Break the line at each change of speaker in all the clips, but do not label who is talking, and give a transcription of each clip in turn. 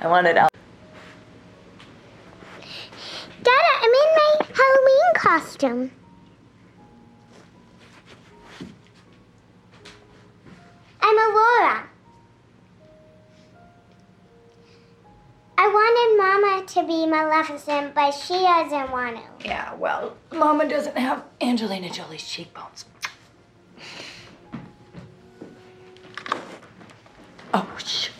I wanted Al.
Dada, I'm in my Halloween costume. I'm Aurora. I wanted Mama to be Maleficent, but she doesn't want to.
Yeah, well, Mama doesn't have Angelina Jolie's cheekbones. Oh, shh.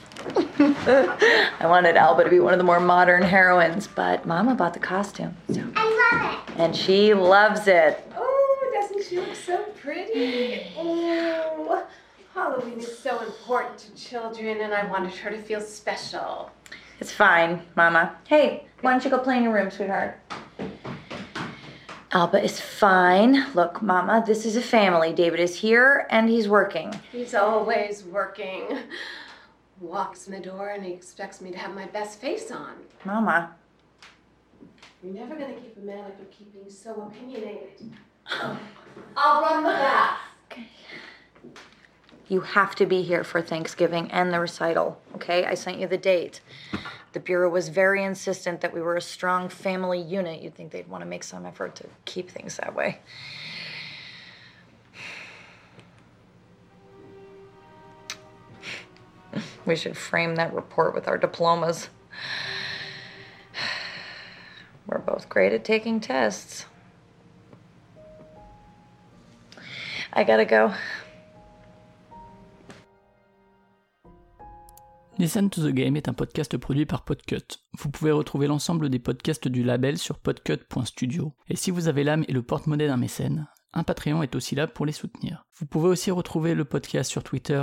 I wanted Alba to be one of the more modern heroines, but Mama bought the costume, so
I love it.
and she loves it.
Oh, doesn't she look so pretty? Mm. Oh, Halloween is so important to children, and I wanted her to feel special.
It's fine, Mama. Hey, why don't you go play in your room, sweetheart? Alba is fine. Look, Mama, this is a family. David is here and he's working.
He's always working. Walks in the door and he expects me to have my best face on.
Mama,
You're never gonna keep a man like you keeping so opinionated. I'll run the bath.
you have to be here for Thanksgiving and the recital, okay? I sent you the date. The Bureau was very insistent that we were a strong family unit. You'd think they'd want to make some effort to keep things that way. We should frame that report with our diplomas. We're both great at taking tests. I gotta go.
Listen to the Game est un podcast produit par Podcut. Vous pouvez retrouver l'ensemble des podcasts du label sur podcut.studio. Et si vous avez l'âme et le porte-monnaie d'un mécène, un Patreon est aussi là pour les soutenir. Vous pouvez aussi retrouver le podcast sur Twitter,